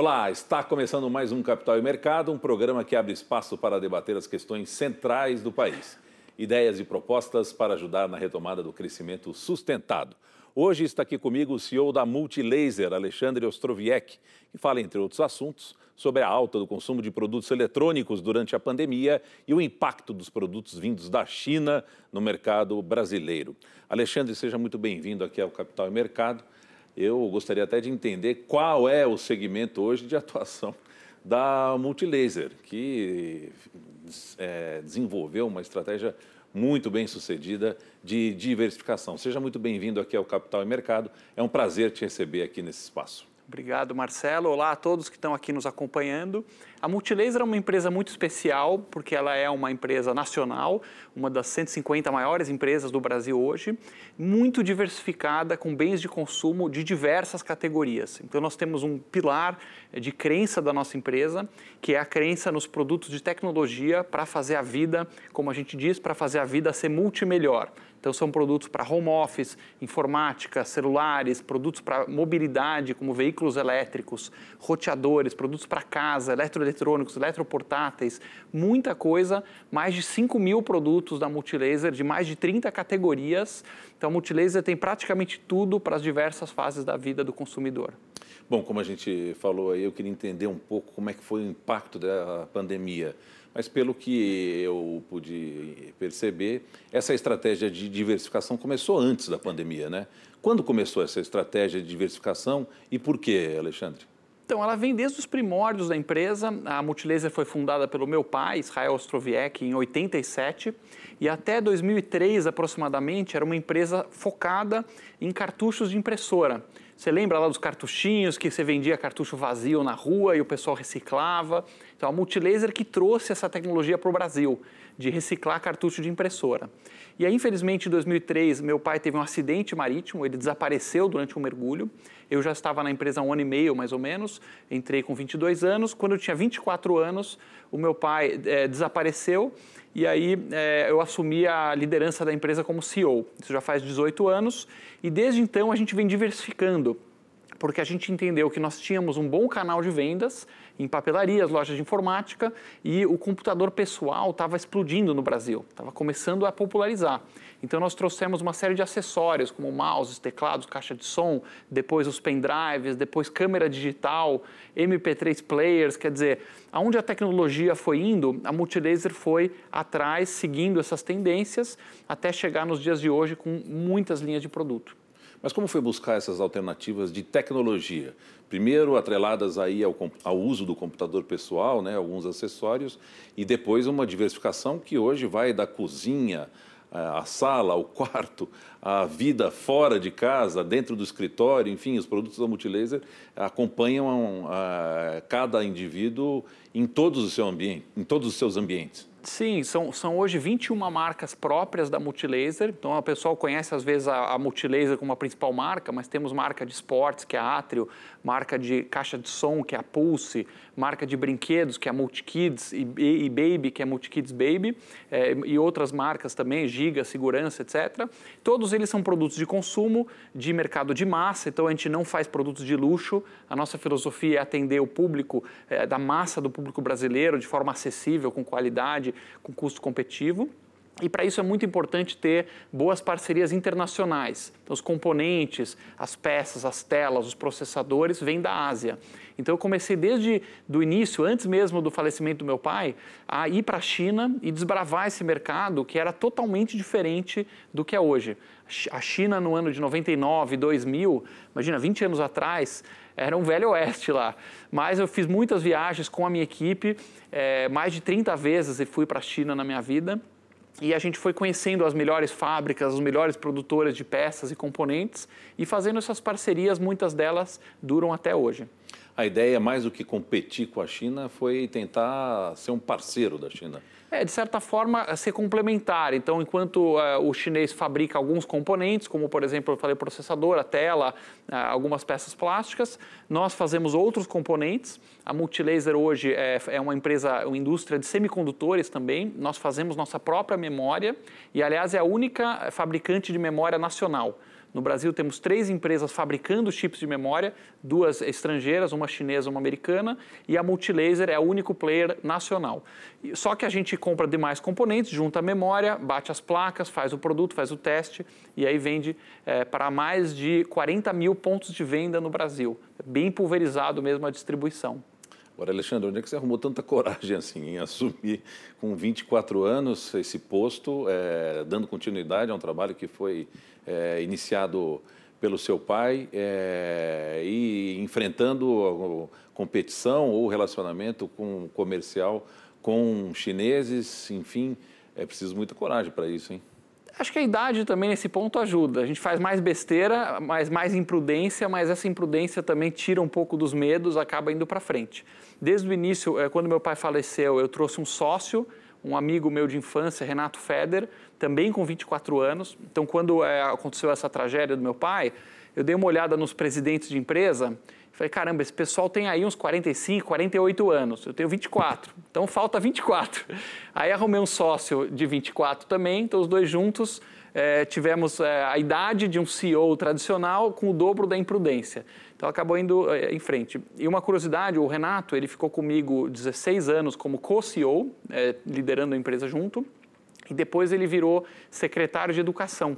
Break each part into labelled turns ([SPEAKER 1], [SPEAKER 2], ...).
[SPEAKER 1] Olá, está começando mais um Capital e Mercado, um programa que abre espaço para debater as questões centrais do país. Ideias e propostas para ajudar na retomada do crescimento sustentado. Hoje está aqui comigo o CEO da Multilaser, Alexandre Ostroviec, que fala, entre outros assuntos, sobre a alta do consumo de produtos eletrônicos durante a pandemia e o impacto dos produtos vindos da China no mercado brasileiro. Alexandre, seja muito bem-vindo aqui ao Capital e Mercado. Eu gostaria até de entender qual é o segmento hoje de atuação da Multilaser, que é, desenvolveu uma estratégia muito bem sucedida de diversificação. Seja muito bem-vindo aqui ao Capital e Mercado. É um prazer te receber aqui nesse espaço.
[SPEAKER 2] Obrigado, Marcelo. Olá a todos que estão aqui nos acompanhando. A Multilaser é uma empresa muito especial porque ela é uma empresa nacional, uma das 150 maiores empresas do Brasil hoje, muito diversificada com bens de consumo de diversas categorias. Então nós temos um pilar de crença da nossa empresa, que é a crença nos produtos de tecnologia para fazer a vida, como a gente diz, para fazer a vida ser multimelhor. Então, são produtos para home office, informática, celulares, produtos para mobilidade, como veículos elétricos, roteadores, produtos para casa, eletroeletrônicos, eletroportáteis, muita coisa, mais de 5 mil produtos da Multilaser, de mais de 30 categorias. Então, a Multilaser tem praticamente tudo para as diversas fases da vida do consumidor.
[SPEAKER 1] Bom, como a gente falou aí, eu queria entender um pouco como é que foi o impacto da pandemia. Mas pelo que eu pude perceber, essa estratégia de diversificação começou antes da pandemia, né? Quando começou essa estratégia de diversificação e por quê, Alexandre?
[SPEAKER 2] Então, ela vem desde os primórdios da empresa. A Multilaser foi fundada pelo meu pai, Israel Ostroviec, em 87. E até 2003, aproximadamente, era uma empresa focada em cartuchos de impressora. Você lembra lá dos cartuchinhos que você vendia cartucho vazio na rua e o pessoal reciclava? Então, a Multilaser que trouxe essa tecnologia para o Brasil, de reciclar cartucho de impressora. E aí, infelizmente, em 2003, meu pai teve um acidente marítimo, ele desapareceu durante um mergulho. Eu já estava na empresa há um ano e meio, mais ou menos, entrei com 22 anos. Quando eu tinha 24 anos, o meu pai é, desapareceu e aí é, eu assumi a liderança da empresa como CEO. Isso já faz 18 anos e desde então a gente vem diversificando, porque a gente entendeu que nós tínhamos um bom canal de vendas em papelarias, lojas de informática e o computador pessoal estava explodindo no Brasil, estava começando a popularizar. Então nós trouxemos uma série de acessórios, como mouses, teclados, caixa de som, depois os pendrives, depois câmera digital, MP3 players, quer dizer, aonde a tecnologia foi indo, a Multilaser foi atrás, seguindo essas tendências, até chegar nos dias de hoje com muitas linhas de produto.
[SPEAKER 1] Mas como foi buscar essas alternativas de tecnologia? Primeiro atreladas aí ao, ao, uso do computador pessoal, né, alguns acessórios, e depois uma diversificação que hoje vai da cozinha a sala, o quarto, a vida fora de casa, dentro do escritório, enfim, os produtos da Multilaser acompanham a, cada indivíduo em todos, em todos os seus ambientes.
[SPEAKER 2] Sim, são, são hoje 21 marcas próprias da Multilaser. Então, o pessoal conhece às vezes a, a Multilaser como a principal marca, mas temos marca de esportes, que é a Atrio, marca de caixa de som, que é a Pulse, marca de brinquedos, que é a Multikids, e, e Baby, que é a Multikids Baby, é, e outras marcas também, Giga, Segurança, etc. Todos eles são produtos de consumo, de mercado de massa, então a gente não faz produtos de luxo. A nossa filosofia é atender o público, é, da massa do público brasileiro, de forma acessível, com qualidade, com custo competitivo. E para isso é muito importante ter boas parcerias internacionais. Então, os componentes, as peças, as telas, os processadores vêm da Ásia. Então, eu comecei desde o início, antes mesmo do falecimento do meu pai, a ir para a China e desbravar esse mercado que era totalmente diferente do que é hoje. A China, no ano de 99, 2000, imagina, 20 anos atrás, era um velho oeste lá. Mas eu fiz muitas viagens com a minha equipe, é, mais de 30 vezes eu fui para a China na minha vida. E a gente foi conhecendo as melhores fábricas, as melhores produtoras de peças e componentes e fazendo essas parcerias, muitas delas duram até hoje.
[SPEAKER 1] A ideia, mais do que competir com a China, foi tentar ser um parceiro da China.
[SPEAKER 2] É, de certa forma, ser complementar. Então, enquanto uh, o chinês fabrica alguns componentes, como, por exemplo, eu falei, processador, a tela, uh, algumas peças plásticas, nós fazemos outros componentes. A Multilaser hoje é, é uma empresa, uma indústria de semicondutores também. Nós fazemos nossa própria memória e, aliás, é a única fabricante de memória nacional. No Brasil temos três empresas fabricando chips de memória, duas estrangeiras, uma chinesa, uma americana, e a Multilaser é o único player nacional. Só que a gente compra demais componentes, junta a memória, bate as placas, faz o produto, faz o teste e aí vende é, para mais de 40 mil pontos de venda no Brasil. Bem pulverizado mesmo a distribuição.
[SPEAKER 1] Agora, Alexandre, onde é que você arrumou tanta coragem assim em assumir com 24 anos esse posto, é, dando continuidade a um trabalho que foi é, iniciado pelo seu pai é, e enfrentando competição ou relacionamento com comercial com chineses, enfim, é preciso muita coragem para isso, hein?
[SPEAKER 2] Acho que a idade também nesse ponto ajuda. A gente faz mais besteira, mais, mais imprudência, mas essa imprudência também tira um pouco dos medos, acaba indo para frente. Desde o início, é, quando meu pai faleceu, eu trouxe um sócio, um amigo meu de infância, Renato Feder, também com 24 anos. Então, quando é, aconteceu essa tragédia do meu pai, eu dei uma olhada nos presidentes de empresa Falei, caramba, esse pessoal tem aí uns 45, 48 anos, eu tenho 24, então falta 24. Aí arrumei um sócio de 24 também, então os dois juntos é, tivemos é, a idade de um CEO tradicional com o dobro da imprudência. Então acabou indo é, em frente. E uma curiosidade, o Renato, ele ficou comigo 16 anos como co-CEO, liderando a empresa junto, e depois ele virou secretário de educação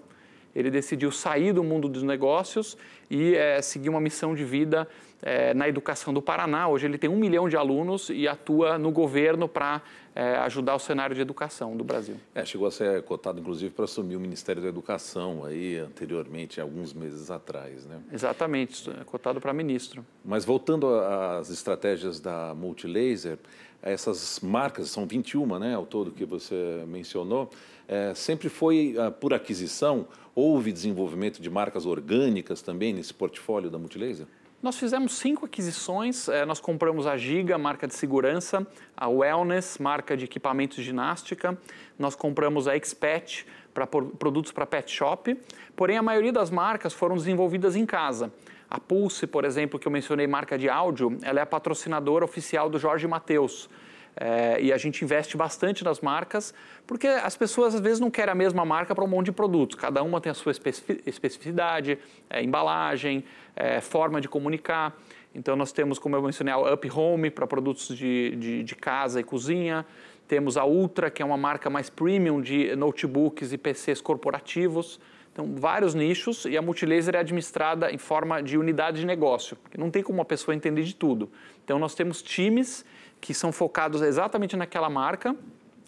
[SPEAKER 2] ele decidiu sair do mundo dos negócios e é, seguir uma missão de vida é, na educação do Paraná. Hoje ele tem um milhão de alunos e atua no governo para é, ajudar o cenário de educação do Brasil.
[SPEAKER 1] É, chegou a ser cotado, inclusive, para assumir o Ministério da Educação aí anteriormente, alguns meses atrás, né?
[SPEAKER 2] Exatamente, é cotado para ministro.
[SPEAKER 1] Mas voltando às estratégias da Multilaser, essas marcas, são 21, né, ao todo que você mencionou, é, sempre foi uh, por aquisição? Houve desenvolvimento de marcas orgânicas também nesse portfólio da Multilaser?
[SPEAKER 2] Nós fizemos cinco aquisições. É, nós compramos a Giga, marca de segurança, a Wellness, marca de equipamentos de ginástica. Nós compramos a Expet para produtos para pet shop. Porém, a maioria das marcas foram desenvolvidas em casa. A Pulse, por exemplo, que eu mencionei, marca de áudio, ela é a patrocinadora oficial do Jorge Mateus. É, e a gente investe bastante nas marcas, porque as pessoas às vezes não querem a mesma marca para um monte de produtos. Cada uma tem a sua especificidade, é, embalagem, é, forma de comunicar. Então nós temos, como eu mencionei, a Up Home para produtos de, de, de, casa e cozinha. Temos a Ultra, que é uma marca mais premium de notebooks e PCs corporativos. Então, vários nichos e a Multilaser é administrada em forma de unidade de negócio. Não tem como uma pessoa entender de tudo. Então, nós temos times que são focados exatamente naquela marca.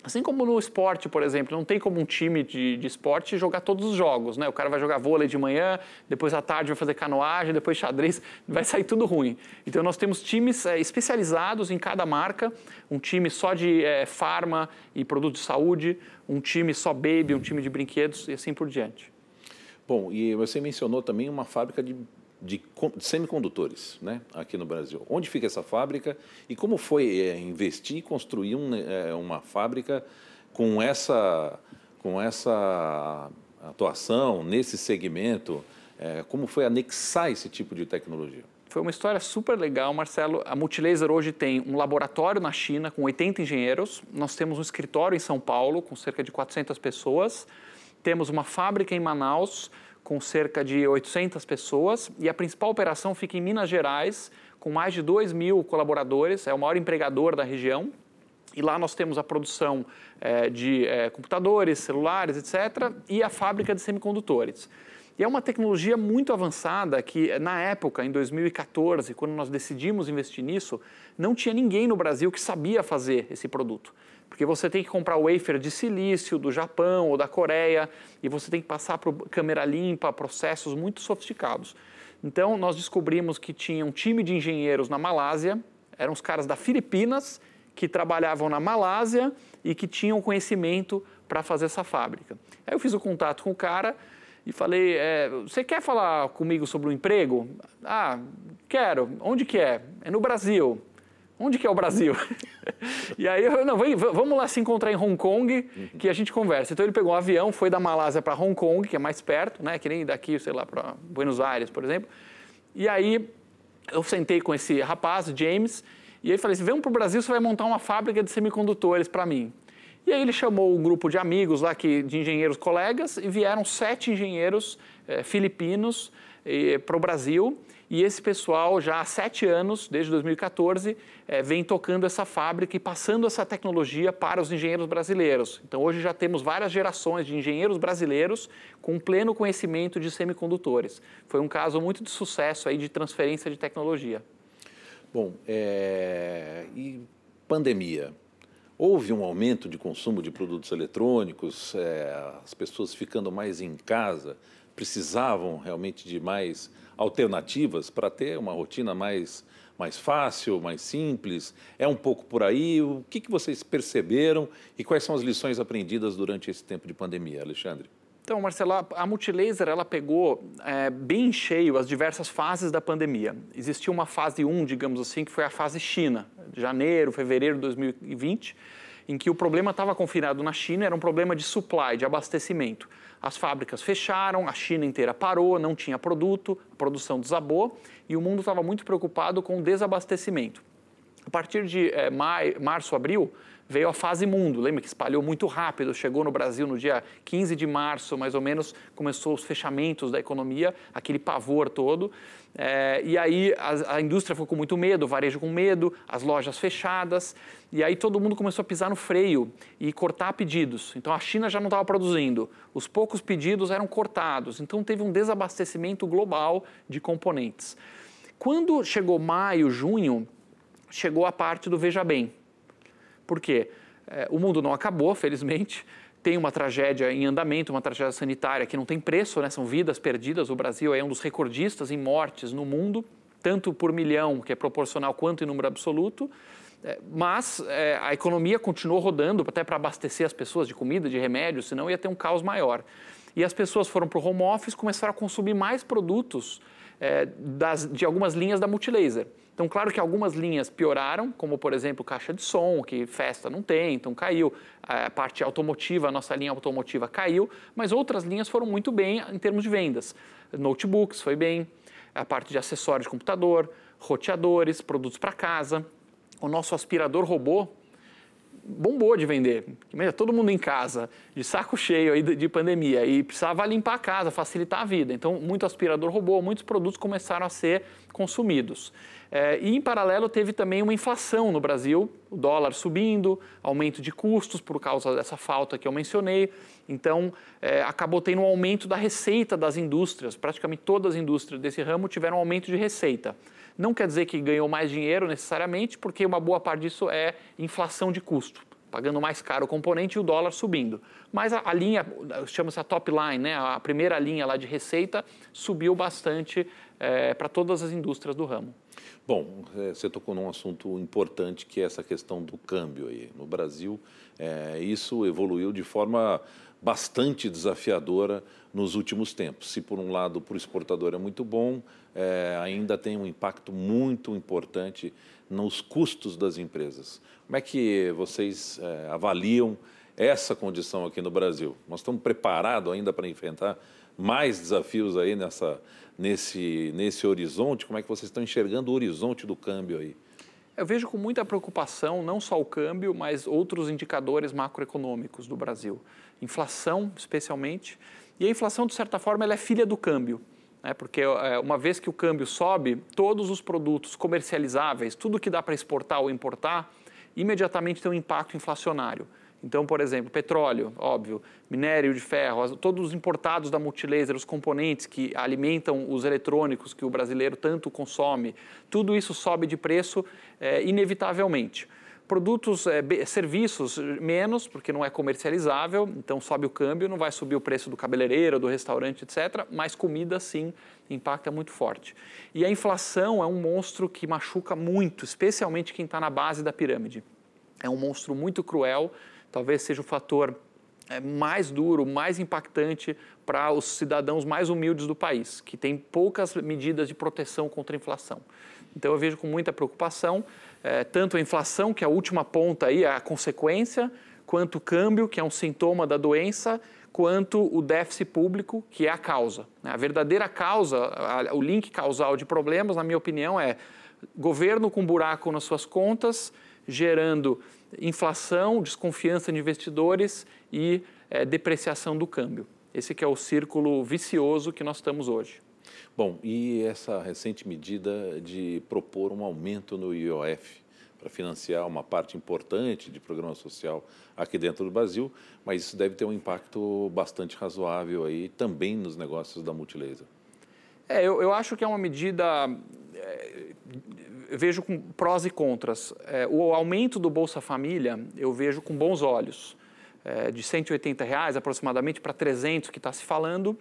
[SPEAKER 2] Assim como no esporte, por exemplo, não tem como um time de, de esporte jogar todos os jogos, né? O cara vai jogar vôlei de manhã, depois à tarde vai fazer canoagem, depois xadrez, vai sair tudo ruim. Então nós temos times é, especializados em cada marca, um time só de é, farma e produtos de saúde, um time só baby, um time de brinquedos e assim por diante.
[SPEAKER 1] Bom, e você mencionou também uma fábrica de de semicondutores né, aqui no Brasil. Onde fica essa fábrica e como foi é, investir e construir um, é, uma fábrica com essa, com essa atuação nesse segmento? É, como foi anexar esse tipo de tecnologia?
[SPEAKER 2] Foi uma história super legal, Marcelo. A Multilaser hoje tem um laboratório na China com 80 engenheiros. Nós temos um escritório em São Paulo com cerca de 400 pessoas. Temos uma fábrica em Manaus com cerca de 800 pessoas e a principal operação fica em Minas Gerais, com mais de 2 mil colaboradores, é o maior empregador da região. E lá nós temos a produção é, de é, computadores, celulares, etc., e a fábrica de semicondutores. E é uma tecnologia muito avançada que, na época, em 2014, quando nós decidimos investir nisso, não tinha ninguém no Brasil que sabia fazer esse produto. Porque você tem que comprar wafer de silício do Japão ou da Coreia e você tem que passar por câmera limpa, processos muito sofisticados. Então, nós descobrimos que tinha um time de engenheiros na Malásia, eram os caras da Filipinas que trabalhavam na Malásia e que tinham conhecimento para fazer essa fábrica. Aí eu fiz o contato com o cara e falei: é, Você quer falar comigo sobre o emprego? Ah, quero. Onde que é? É no Brasil. Onde que é o Brasil? e aí, eu, não, vamos lá se encontrar em Hong Kong, que a gente conversa. Então ele pegou um avião, foi da Malásia para Hong Kong, que é mais perto, né? Que nem daqui, sei lá, para Buenos Aires, por exemplo. E aí eu sentei com esse rapaz, James, e aí falei assim, vamos para o Brasil, você vai montar uma fábrica de semicondutores para mim. E aí ele chamou um grupo de amigos lá, que, de engenheiros colegas, e vieram sete engenheiros eh, filipinos eh, para o Brasil. E esse pessoal, já há sete anos, desde 2014, eh, vem tocando essa fábrica e passando essa tecnologia para os engenheiros brasileiros. Então, hoje já temos várias gerações de engenheiros brasileiros com pleno conhecimento de semicondutores. Foi um caso muito de sucesso aí de transferência de tecnologia.
[SPEAKER 1] Bom, é... e pandemia? Houve um aumento de consumo de produtos eletrônicos, é, as pessoas ficando mais em casa, precisavam realmente de mais alternativas para ter uma rotina mais, mais fácil, mais simples. É um pouco por aí. O que, que vocês perceberam e quais são as lições aprendidas durante esse tempo de pandemia, Alexandre?
[SPEAKER 2] Então, Marcelo, a Multilaser ela pegou é, bem cheio as diversas fases da pandemia. Existia uma fase 1, digamos assim, que foi a fase China, janeiro, fevereiro de 2020, em que o problema estava confinado na China, era um problema de supply, de abastecimento. As fábricas fecharam, a China inteira parou, não tinha produto, a produção desabou e o mundo estava muito preocupado com o desabastecimento. A partir de é, maio, março, abril, veio a fase mundo, lembra que espalhou muito rápido, chegou no Brasil no dia 15 de março, mais ou menos, começou os fechamentos da economia, aquele pavor todo. É, e aí a, a, indústria ficou com muito medo, o varejo com medo, as lojas fechadas, e aí todo mundo começou a pisar no freio e cortar pedidos. Então a China já não estava produzindo, os poucos pedidos eram cortados, então teve um desabastecimento global de componentes. Quando chegou maio, junho, chegou a parte do veja bem. Por quê? É, o mundo não acabou, felizmente. Tem uma tragédia em andamento, uma tragédia sanitária que não tem preço, né? são vidas perdidas. O Brasil é um dos recordistas em mortes no mundo, tanto por milhão, que é proporcional, quanto em número absoluto. É, mas é, a economia continuou rodando até para abastecer as pessoas de comida, de remédios, senão ia ter um caos maior. E as pessoas foram para o home office, começaram a consumir mais produtos é, das, de algumas linhas da Multilaser. Então, claro que algumas linhas pioraram, como por exemplo caixa de som, que festa não tem, então caiu. A parte automotiva, a nossa linha automotiva caiu, mas outras linhas foram muito bem em termos de vendas. Notebooks foi bem, a parte de acessórios de computador, roteadores, produtos para casa. O nosso aspirador robô bombou de vender. Todo mundo em casa, de saco cheio aí de pandemia, e precisava limpar a casa, facilitar a vida. Então, muito aspirador robô, muitos produtos começaram a ser consumidos. É, e, em paralelo, teve também uma inflação no Brasil, o dólar subindo, aumento de custos por causa dessa falta que eu mencionei. Então, é, acabou tendo um aumento da receita das indústrias. Praticamente todas as indústrias desse ramo tiveram um aumento de receita. Não quer dizer que ganhou mais dinheiro necessariamente, porque uma boa parte disso é inflação de custo pagando mais caro o componente e o dólar subindo. Mas a, a linha, chama-se a top line, né? a primeira linha lá de receita, subiu bastante é, para todas as indústrias do ramo.
[SPEAKER 1] Bom, é, você tocou num assunto importante que é essa questão do câmbio aí. No Brasil, é, isso evoluiu de forma bastante desafiadora nos últimos tempos. Se por um lado para o exportador é muito bom, é, ainda tem um impacto muito importante nos custos das empresas. Como é que vocês é, avaliam essa condição aqui no Brasil? Nós estamos preparados ainda para enfrentar mais desafios aí nessa, nesse, nesse horizonte? Como é que vocês estão enxergando o horizonte do câmbio aí?
[SPEAKER 2] Eu vejo com muita preocupação não só o câmbio, mas outros indicadores macroeconômicos do Brasil. Inflação, especialmente. E a inflação, de certa forma, ela é filha do câmbio né? porque é, uma vez que o câmbio sobe, todos os produtos comercializáveis, tudo que dá para exportar ou importar, imediatamente tem um impacto inflacionário. Então, por exemplo, petróleo, óbvio, minério de ferro, todos os importados da Multilaser, os componentes que alimentam os eletrônicos que o brasileiro tanto consome, tudo isso sobe de preço é, inevitavelmente. Produtos, é, serviços, menos, porque não é comercializável, então sobe o câmbio, não vai subir o preço do cabeleireiro, do restaurante, etc. Mas comida, sim, impacta muito forte. E a inflação é um monstro que machuca muito, especialmente quem está na base da pirâmide. É um monstro muito cruel, talvez seja o fator é, mais duro, mais impactante para os cidadãos mais humildes do país, que têm poucas medidas de proteção contra a inflação. Então eu vejo com muita preocupação é, tanto a inflação, que é a última ponta aí, a consequência, quanto o câmbio, que é um sintoma da doença, quanto o déficit público, que é a causa. A verdadeira causa, o link causal de problemas, na minha opinião, é governo com buraco nas suas contas, gerando inflação, desconfiança de investidores e é, depreciação do câmbio. Esse que é o círculo vicioso que nós estamos hoje.
[SPEAKER 1] Bom, e essa recente medida de propor um aumento no IOF para financiar uma parte importante de programa social aqui dentro do Brasil, mas isso deve ter um impacto bastante razoável aí também nos negócios da Multilaser.
[SPEAKER 2] É, eu, eu acho que é uma medida é, vejo com prós e contras. É, o aumento do Bolsa Família eu vejo com bons olhos. É, de 180 reais aproximadamente para 300 que está se falando,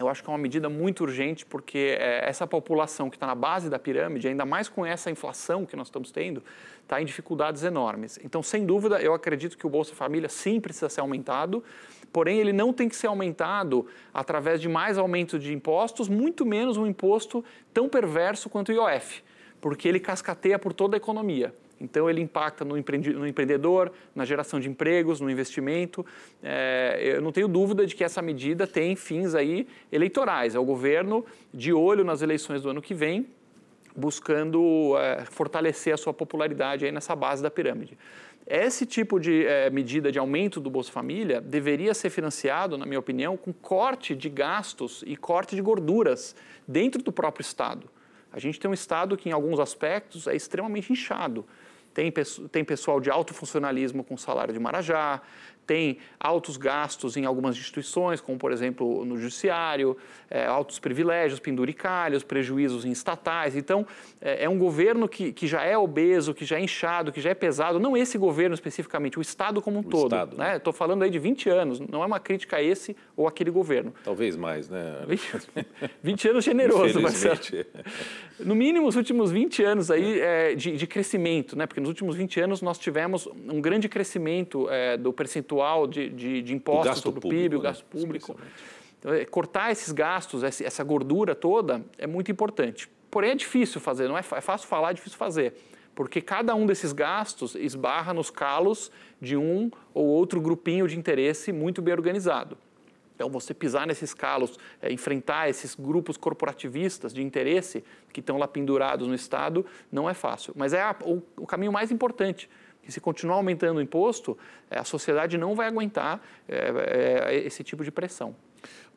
[SPEAKER 2] eu acho que é uma medida muito urgente, porque é, essa população que está na base da pirâmide, ainda mais com essa inflação que nós estamos tendo, está em dificuldades enormes. Então, sem dúvida, eu acredito que o Bolsa Família sim precisa ser aumentado, porém, ele não tem que ser aumentado através de mais aumento de impostos, muito menos um imposto tão perverso quanto o IOF porque ele cascateia por toda a economia. Então, ele impacta no, empreendedor, na geração de empregos, no investimento. É, eu não tenho dúvida de que essa medida tem fins aí eleitorais. É o governo de olho nas eleições do ano que vem, buscando é, fortalecer a sua popularidade aí nessa base da pirâmide. Esse tipo de é, medida de aumento do Bolsa Família deveria ser financiado, na minha opinião, com corte de gastos e corte de gorduras dentro do próprio Estado. A gente tem um Estado que, em alguns aspectos, é extremamente inchado. Tem, tem pessoal de alto funcionalismo com salário de Marajá, tem altos gastos em algumas instituições, como por exemplo no judiciário, é, altos privilégios, penduricalhos, prejuízos em estatais. Então, é, é, um governo que, que já é obeso, que já é inchado, que já é pesado. Não esse governo especificamente, o Estado como um o todo. Estou né? né? falando aí de 20 anos, não é uma crítica a esse ou aquele governo.
[SPEAKER 1] Talvez mais, né?
[SPEAKER 2] 20, 20 anos generoso, Marcelo. No mínimo, os últimos 20 anos aí é, de, de, crescimento, né? porque nos últimos 20 anos nós tivemos um grande crescimento é, do percentual percentual de, de, de impostos sobre o PIB, o né? gasto público. Então, é, cortar esses gastos, essa gordura toda, é muito importante. Porém, é difícil fazer, não é, é fácil falar, é difícil fazer. Porque cada um desses gastos esbarra nos calos de um ou outro grupinho de interesse muito bem organizado. Então, você pisar nesses calos, é, enfrentar esses grupos corporativistas de interesse que estão lá pendurados no Estado, não é fácil. Mas é a, o, o caminho mais importante que se continuar aumentando o imposto, eh, a sociedade não vai aguentar é, é, esse tipo de pressão.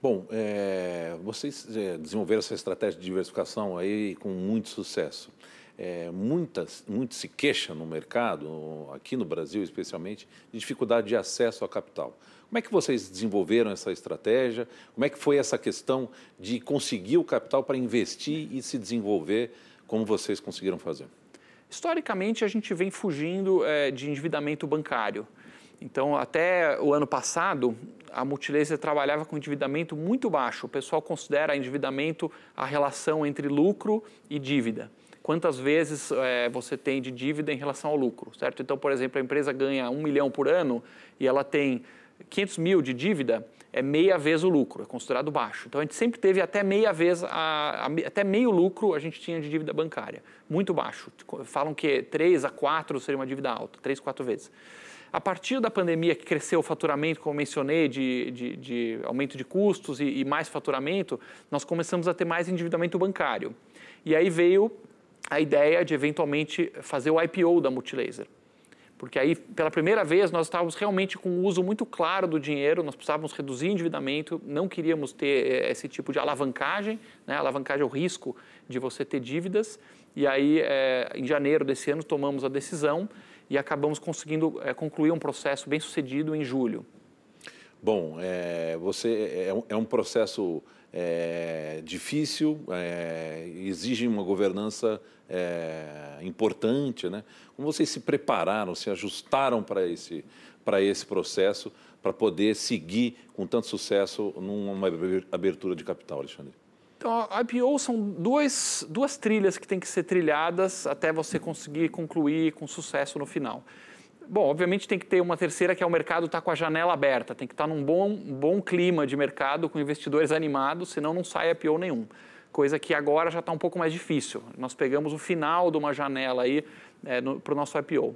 [SPEAKER 1] Bom, é, vocês desenvolveram essa estratégia de diversificação aí com muito sucesso. É, muitas, muito se queixa no mercado, aqui no Brasil especialmente, de dificuldade de acesso ao capital. Como é que vocês desenvolveram essa estratégia? Como é que foi essa questão de conseguir o capital para investir e se desenvolver como vocês conseguiram fazer?
[SPEAKER 2] Historicamente, a gente vem fugindo é, de endividamento bancário. Então, até o ano passado, a Multilaser trabalhava com endividamento muito baixo. O pessoal considera endividamento a relação entre lucro e dívida. Quantas vezes é, você tem de dívida em relação ao lucro, certo? Então, por exemplo, a empresa ganha um milhão por ano e ela tem 500 mil de dívida, é meia vez o lucro, é considerado baixo. Então a gente sempre teve até meia vez, a, a, até meio lucro a gente tinha de dívida bancária, muito baixo. Falam que 3 a 4 seria uma dívida alta, 3, 4 vezes. A partir da pandemia que cresceu o faturamento, como mencionei, de, de, de aumento de custos e, e mais faturamento, nós começamos a ter mais endividamento bancário. E aí veio a ideia de eventualmente fazer o IPO da Multilaser porque aí, pela primeira vez, nós estávamos realmente com um uso muito claro do dinheiro, nós precisávamos reduzir endividamento, não queríamos ter eh, esse tipo de alavancagem, né? alavancagem é o risco de você ter dívidas, e aí, é, em janeiro desse ano, tomamos a decisão e acabamos conseguindo é, concluir um processo bem sucedido em julho.
[SPEAKER 1] Bom, é, você é um, processo difícil, exige uma governança é, importante, né? Como vocês se prepararam, se ajustaram para esse, para esse processo, para poder seguir com tanto sucesso numa abertura de capital, Alexandre?
[SPEAKER 2] Então, a IPO são duas, duas trilhas que têm que ser trilhadas até você conseguir concluir com sucesso no final. Bom, obviamente tem que ter uma terceira que é o mercado estar tá com a janela aberta, tem que estar tá num bom, bom clima de mercado, com investidores animados, senão não sai IPO nenhum. Coisa que agora já está um pouco mais difícil. Nós pegamos o final de uma janela aí é, para o nosso IPO.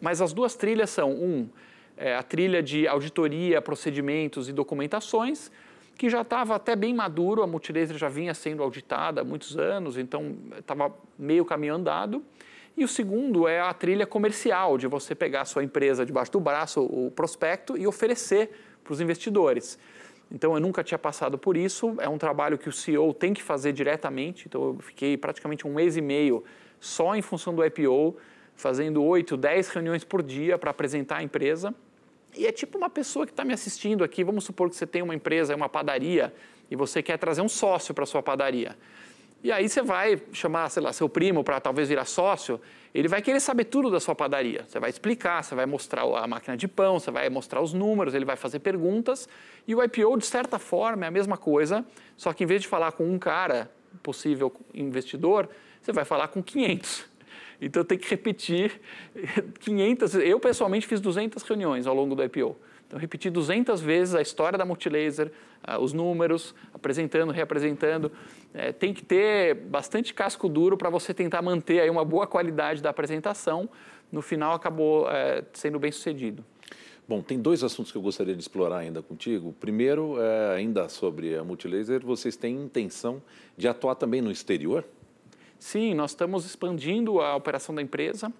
[SPEAKER 2] Mas as duas trilhas são, um, é, a trilha de auditoria, procedimentos e documentações, que já estava até bem maduro, a Multilaser já vinha sendo auditada há muitos anos, então estava meio caminho andado. E o segundo é a trilha comercial, de você pegar a sua empresa debaixo do braço, o prospecto, e oferecer para os investidores. Então, eu nunca tinha passado por isso, é um trabalho que o CEO tem que fazer diretamente, então eu fiquei praticamente um mês e meio só em função do IPO, fazendo 8, 10 reuniões por dia para apresentar a empresa. E é tipo uma pessoa que está me assistindo aqui, vamos supor que você tem uma empresa, uma padaria, e você quer trazer um sócio para sua padaria. E aí você vai chamar, sei lá, seu primo para talvez virar sócio, ele vai querer saber tudo da sua padaria. Você vai explicar, você vai mostrar a máquina de pão, você vai mostrar os números, ele vai fazer perguntas. E o IPO, de certa forma, é a mesma coisa, só que em vez de falar com um cara, possível investidor, você vai falar com 500. Então tem que repetir 500. Eu pessoalmente fiz 200 reuniões ao longo do IPO. Então, repeti 200 vezes a história da Multilaser, os números, apresentando, reapresentando. É, tem que ter bastante casco duro para você tentar manter aí uma boa qualidade da apresentação. No final, acabou é, sendo bem sucedido.
[SPEAKER 1] Bom, tem dois assuntos que eu gostaria de explorar ainda contigo. Primeiro, é, ainda sobre a Multilaser, vocês têm intenção de atuar também no exterior?
[SPEAKER 2] Sim, nós estamos expandindo a operação da empresa.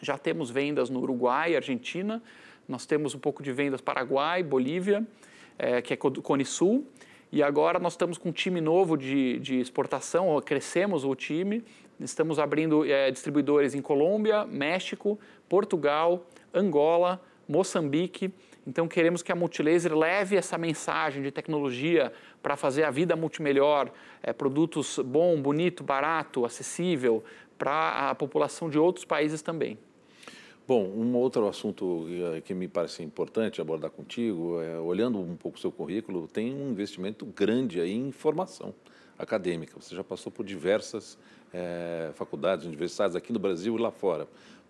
[SPEAKER 2] Já temos vendas no Uruguai, Argentina, nós temos um pouco de vendas Paraguai, Bolívia, é, que é Cone Sul. E agora nós estamos com um time novo de, de exportação, crescemos o time. Estamos abrindo é, distribuidores em Colômbia, México, Portugal, Angola, Moçambique. Então queremos que a Multilaser leve essa mensagem de tecnologia para fazer a vida multimelhor, é, produtos bom, bonito, barato, acessível para a população de outros países também.
[SPEAKER 1] Bom, um outro assunto eh, que me parece importante abordar contigo, é, olhando um pouco o seu currículo, tem um investimento grande aí em formação acadêmica. Você já passou por diversas é, faculdades, universidades aqui no Brasil e lá fora.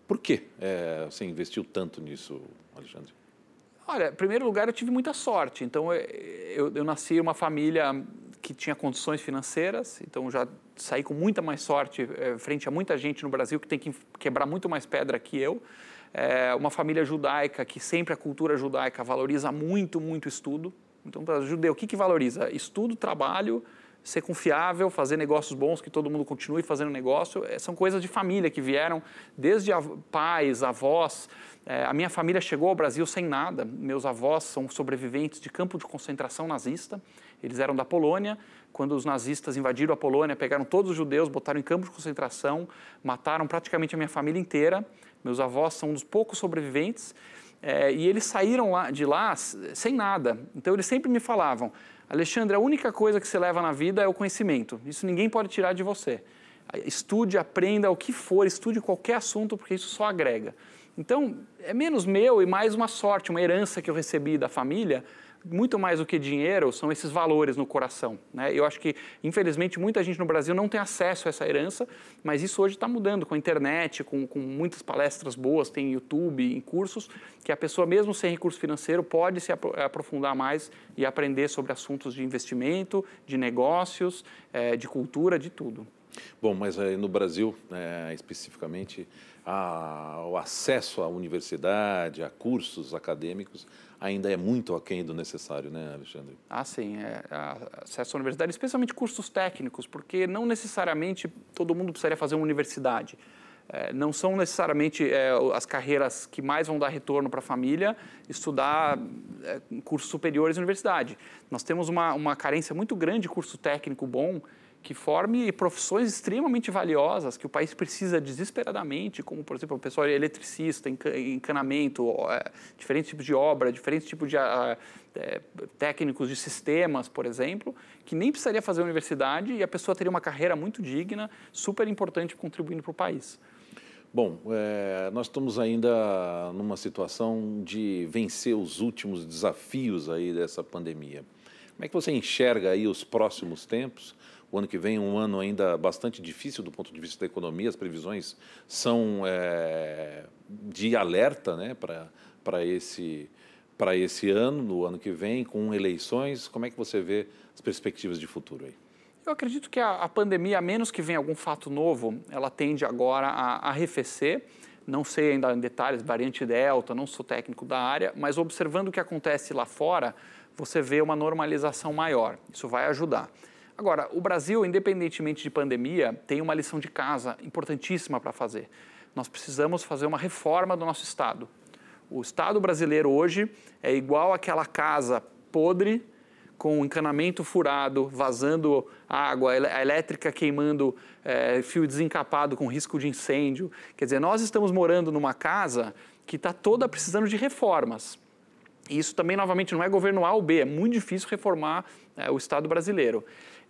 [SPEAKER 1] Por que é, você investiu tanto nisso, Alexandre?
[SPEAKER 2] Olha, em primeiro lugar, eu tive muita sorte. Então, eu, eu nasci em uma família que tinha condições financeiras, então já saí com muita mais sorte é, frente a muita gente no Brasil que tem que quebrar muito mais pedra que eu. É uma família judaica que sempre a cultura judaica valoriza muito, muito estudo. Então, para judeu, o que, que valoriza? Estudo, trabalho, ser confiável, fazer negócios bons, que todo mundo continue fazendo negócio. É, são coisas de família que vieram desde pais, avós. É, a minha família chegou ao Brasil sem nada. Meus avós são sobreviventes de campo de concentração nazista. Eles eram da Polônia. Quando os nazistas invadiram a Polônia, pegaram todos os judeus, botaram em campo de concentração, mataram praticamente a minha família inteira. Meus avós são um dos poucos sobreviventes. É, e eles saíram lá, de lá sem nada. Então eles sempre me falavam: Alexandre, a única coisa que você leva na vida é o conhecimento. Isso ninguém pode tirar de você. Estude, aprenda o que for, estude qualquer assunto, porque isso só agrega. Então, é menos meu e mais uma sorte, uma herança que eu recebi da família, muito mais do que dinheiro, são esses valores no coração. Né? Eu acho que, infelizmente, muita gente no Brasil não tem acesso a essa herança, mas isso hoje está mudando com a internet, com, com muitas palestras boas, tem YouTube, em cursos, que a pessoa, mesmo sem recurso financeiro, pode se aprofundar mais e aprender sobre assuntos de investimento, de negócios, é, de cultura, de tudo.
[SPEAKER 1] Bom, mas no Brasil, é, especificamente, a, o acesso à universidade, a cursos acadêmicos, ainda é muito aquém do necessário, né, Alexandre?
[SPEAKER 2] Ah, sim. É, acesso à universidade, especialmente cursos técnicos, porque não necessariamente todo mundo precisaria fazer uma universidade. É, não são necessariamente é, as carreiras que mais vão dar retorno para a família estudar é, cursos superiores na universidade. Nós temos uma, uma carência muito grande de curso técnico bom que forme profissões extremamente valiosas que o país precisa desesperadamente, como, por exemplo, o pessoal eletricista, encanamento, é, diferentes tipos de obra, diferentes tipos de é, técnicos de sistemas, por exemplo, que nem precisaria fazer universidade e a pessoa teria uma carreira muito digna, super importante, contribuindo para o país.
[SPEAKER 1] Bom, é, nós estamos ainda numa situação de vencer os últimos desafios aí dessa pandemia. Como é que você enxerga aí os próximos tempos? O ano que vem é um ano ainda bastante difícil do ponto de vista da economia, as previsões são é, de alerta né, para esse, esse ano, no ano que vem, com eleições. Como é que você vê as perspectivas de futuro aí?
[SPEAKER 2] Eu acredito que a, a pandemia, a menos que venha algum fato novo, ela tende agora a, arrefecer. Não sei ainda em detalhes, variante Delta, não sou técnico da área, mas observando o que acontece lá fora, você vê uma normalização maior. Isso vai ajudar. Agora, o Brasil, independentemente de pandemia, tem uma lição de casa importantíssima para fazer. Nós precisamos fazer uma reforma do nosso Estado. O Estado brasileiro hoje é igual àquela casa podre, com encanamento furado, vazando água, a elétrica queimando é, fio desencapado com risco de incêndio. Quer dizer, nós estamos morando numa casa que está toda precisando de reformas. E isso também, novamente, não é governo A ou B, é muito difícil reformar é, o Estado brasileiro.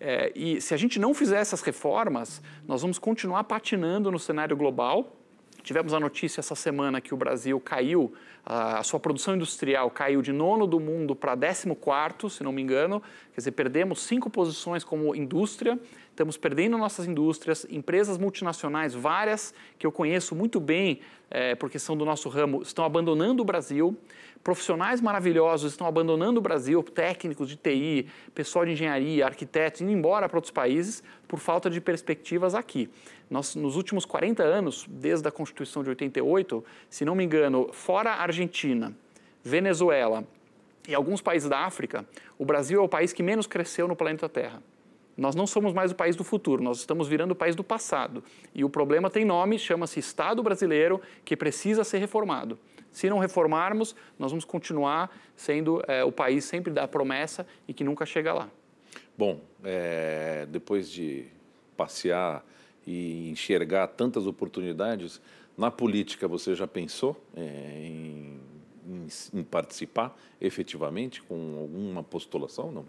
[SPEAKER 2] É, e se a gente não fizer essas reformas, nós vamos continuar patinando no cenário global. Tivemos a notícia essa semana que o Brasil caiu, a sua produção industrial caiu de nono do mundo para décimo quarto, se não me engano. Quer dizer, perdemos cinco posições como indústria, estamos perdendo nossas indústrias, empresas multinacionais, várias que eu conheço muito bem, é, porque são do nosso ramo, estão abandonando o Brasil profissionais maravilhosos estão abandonando o Brasil, técnicos de TI, pessoal de engenharia, arquitetos, indo embora para outros países por falta de perspectivas aqui. Nós, nos últimos 40 anos, desde a Constituição de 88, se não me engano, fora Argentina, Venezuela e alguns países da África, o Brasil é o país que menos cresceu no planeta Terra. Nós não somos mais o país do futuro, nós estamos virando o país do passado. E o problema tem nome, chama-se Estado brasileiro, que precisa ser reformado. Se não reformarmos, nós vamos continuar sendo é, o país sempre da promessa e que nunca chega lá.
[SPEAKER 1] Bom, é, depois de passear e enxergar tantas oportunidades, na política você já pensou é, em, em, em participar efetivamente com alguma postulação? Não?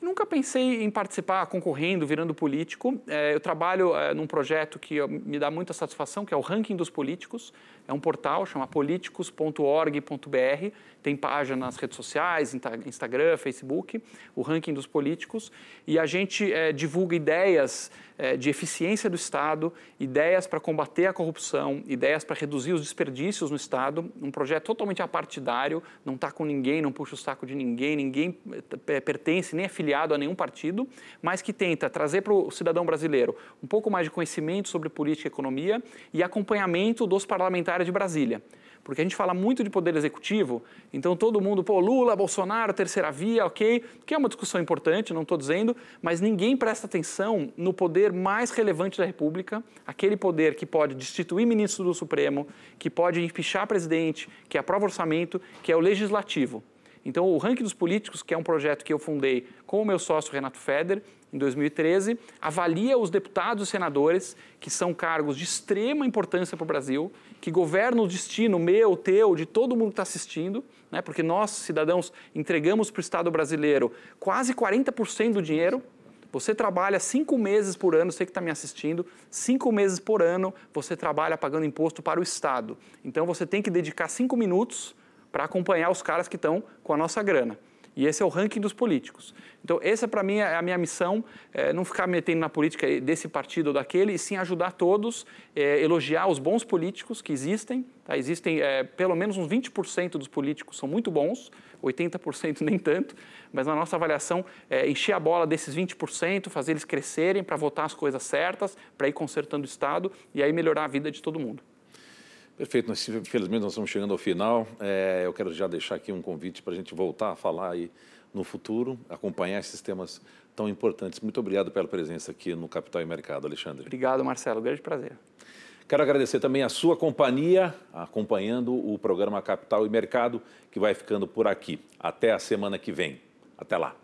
[SPEAKER 2] Nunca pensei em participar concorrendo, virando político. É, eu trabalho é, num projeto que me dá muita satisfação, que é o Ranking dos Políticos. É um portal, chama políticos.org.br. Tem página nas redes sociais, Instagram, Facebook, o Ranking dos Políticos. E a gente é, divulga ideias é, de eficiência do Estado, ideias para combater a corrupção, ideias para reduzir os desperdícios no Estado. Um projeto totalmente apartidário, não está com ninguém, não puxa o saco de ninguém, ninguém é, pertence nem é filiado a nenhum partido, mas que tenta trazer para o cidadão brasileiro um pouco mais de conhecimento sobre política e economia e acompanhamento dos parlamentares de Brasília. Porque a gente fala muito de poder executivo, então todo mundo, pô, Lula, Bolsonaro, terceira via, ok, que é uma discussão importante, não estou dizendo, mas ninguém presta atenção no poder mais relevante da República, aquele poder que pode destituir ministro do Supremo, que pode empichar presidente, que aprova orçamento, que é o legislativo. Então, o Ranking dos Políticos, que é um projeto que eu fundei com o meu sócio Renato Feder, em 2013, avalia os deputados e senadores, que são cargos de extrema importância para o Brasil, que governam o destino meu, teu, de todo mundo que está assistindo, né? porque nós, cidadãos, entregamos para o Estado brasileiro quase 40% do dinheiro. Você trabalha cinco meses por ano, você que está me assistindo, cinco meses por ano você trabalha pagando imposto para o Estado. Então você tem que dedicar cinco minutos para acompanhar os caras que estão com a nossa grana. E esse é o ranking dos políticos. Então, essa para mim é a minha missão, é não ficar metendo na política desse partido ou daquele, e sim ajudar todos, é, elogiar os bons políticos que existem. Tá? Existem é, pelo menos uns 20% dos políticos são muito bons, 80% nem tanto, mas na nossa avaliação, é, encher a bola desses 20%, fazer eles crescerem para votar as coisas certas, para ir consertando o Estado e aí melhorar a vida de todo mundo.
[SPEAKER 1] Perfeito, nós, infelizmente nós estamos chegando ao final. É, eu quero já deixar aqui um convite para a gente voltar a falar aí no futuro, acompanhar esses temas tão importantes. Muito obrigado pela presença aqui no Capital e Mercado, Alexandre.
[SPEAKER 2] Obrigado, Marcelo. Grande prazer.
[SPEAKER 1] Quero agradecer também a sua companhia, acompanhando o programa Capital e Mercado, que vai ficando por aqui. Até a semana que vem. Até lá.